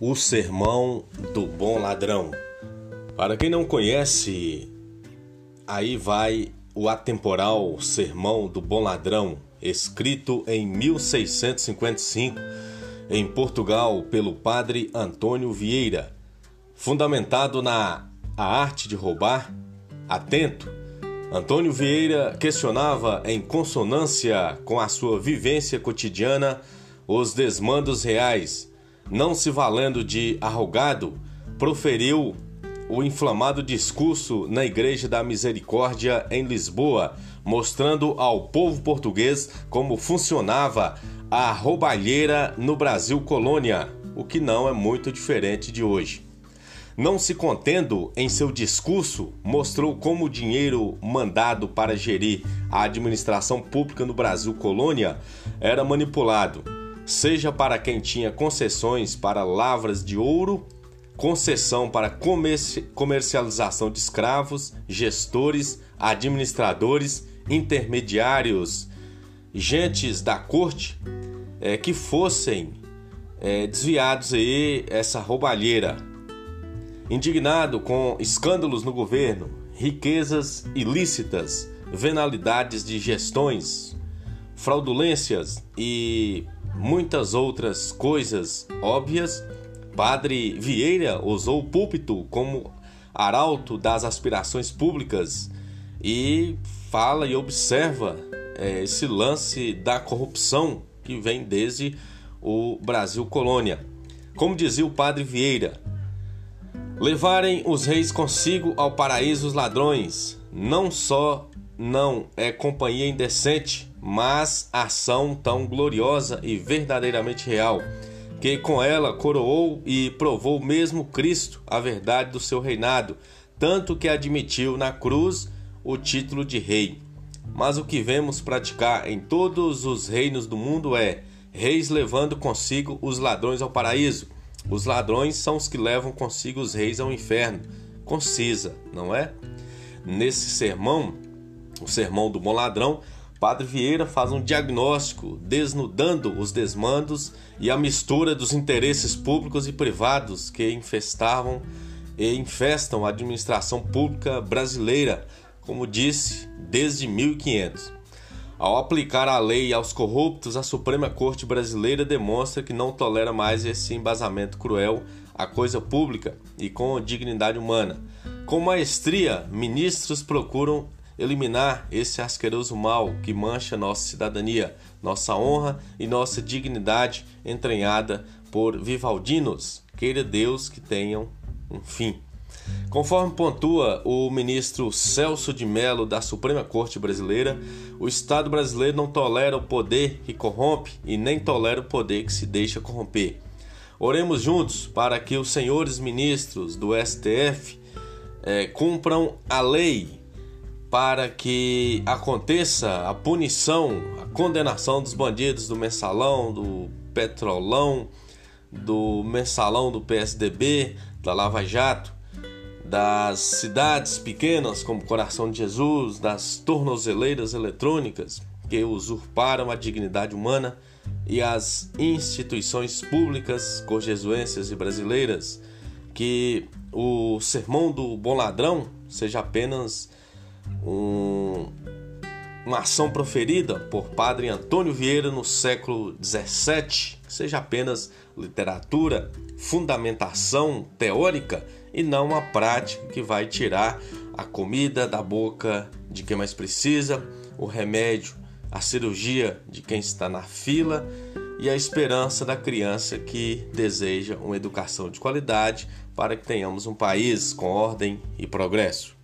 O Sermão do Bom Ladrão. Para quem não conhece, aí vai o atemporal Sermão do Bom Ladrão, escrito em 1655 em Portugal pelo padre Antônio Vieira, fundamentado na A Arte de Roubar. Atento, Antônio Vieira questionava em consonância com a sua vivência cotidiana os desmandos reais não se valendo de arrogado, proferiu o inflamado discurso na Igreja da Misericórdia em Lisboa, mostrando ao povo português como funcionava a roubalheira no Brasil colônia, o que não é muito diferente de hoje. Não se contendo em seu discurso, mostrou como o dinheiro mandado para gerir a administração pública no Brasil colônia era manipulado seja para quem tinha concessões para lavras de ouro, concessão para comercialização de escravos, gestores, administradores, intermediários, gentes da corte é, que fossem é, desviados aí essa roubalheira. Indignado com escândalos no governo, riquezas ilícitas, venalidades de gestões, fraudulências e muitas outras coisas óbvias, Padre Vieira usou o púlpito como arauto das aspirações públicas e fala e observa é, esse lance da corrupção que vem desde o Brasil colônia. Como dizia o Padre Vieira, levarem os reis consigo ao paraíso os ladrões, não só não é companhia indecente, mas ação tão gloriosa e verdadeiramente real, que com ela coroou e provou mesmo Cristo a verdade do seu reinado, tanto que admitiu na cruz o título de rei. Mas o que vemos praticar em todos os reinos do mundo é reis levando consigo os ladrões ao paraíso. Os ladrões são os que levam consigo os reis ao inferno. Concisa, não é? Nesse sermão, o sermão do bom ladrão, Padre Vieira faz um diagnóstico desnudando os desmandos e a mistura dos interesses públicos e privados que infestavam e infestam a administração pública brasileira, como disse, desde 1500. Ao aplicar a lei aos corruptos, a Suprema Corte Brasileira demonstra que não tolera mais esse embasamento cruel à coisa pública e com dignidade humana. Com maestria, ministros procuram eliminar esse asqueroso mal que mancha nossa cidadania, nossa honra e nossa dignidade entranhada por vivaldinos. Queira Deus que tenham um fim. Conforme pontua o ministro Celso de Mello da Suprema Corte Brasileira, o Estado brasileiro não tolera o poder que corrompe e nem tolera o poder que se deixa corromper. Oremos juntos para que os senhores ministros do STF eh, cumpram a lei para que aconteça a punição, a condenação dos bandidos do mensalão, do petrolão, do mensalão do PSDB, da Lava Jato, das cidades pequenas como Coração de Jesus, das tornozeleiras eletrônicas que usurparam a dignidade humana e as instituições públicas corjesuenses e brasileiras, que o sermão do bom ladrão seja apenas um, uma ação proferida por Padre Antônio Vieira no século XVII seja apenas literatura, fundamentação teórica e não uma prática que vai tirar a comida da boca de quem mais precisa, o remédio, a cirurgia de quem está na fila e a esperança da criança que deseja uma educação de qualidade para que tenhamos um país com ordem e progresso.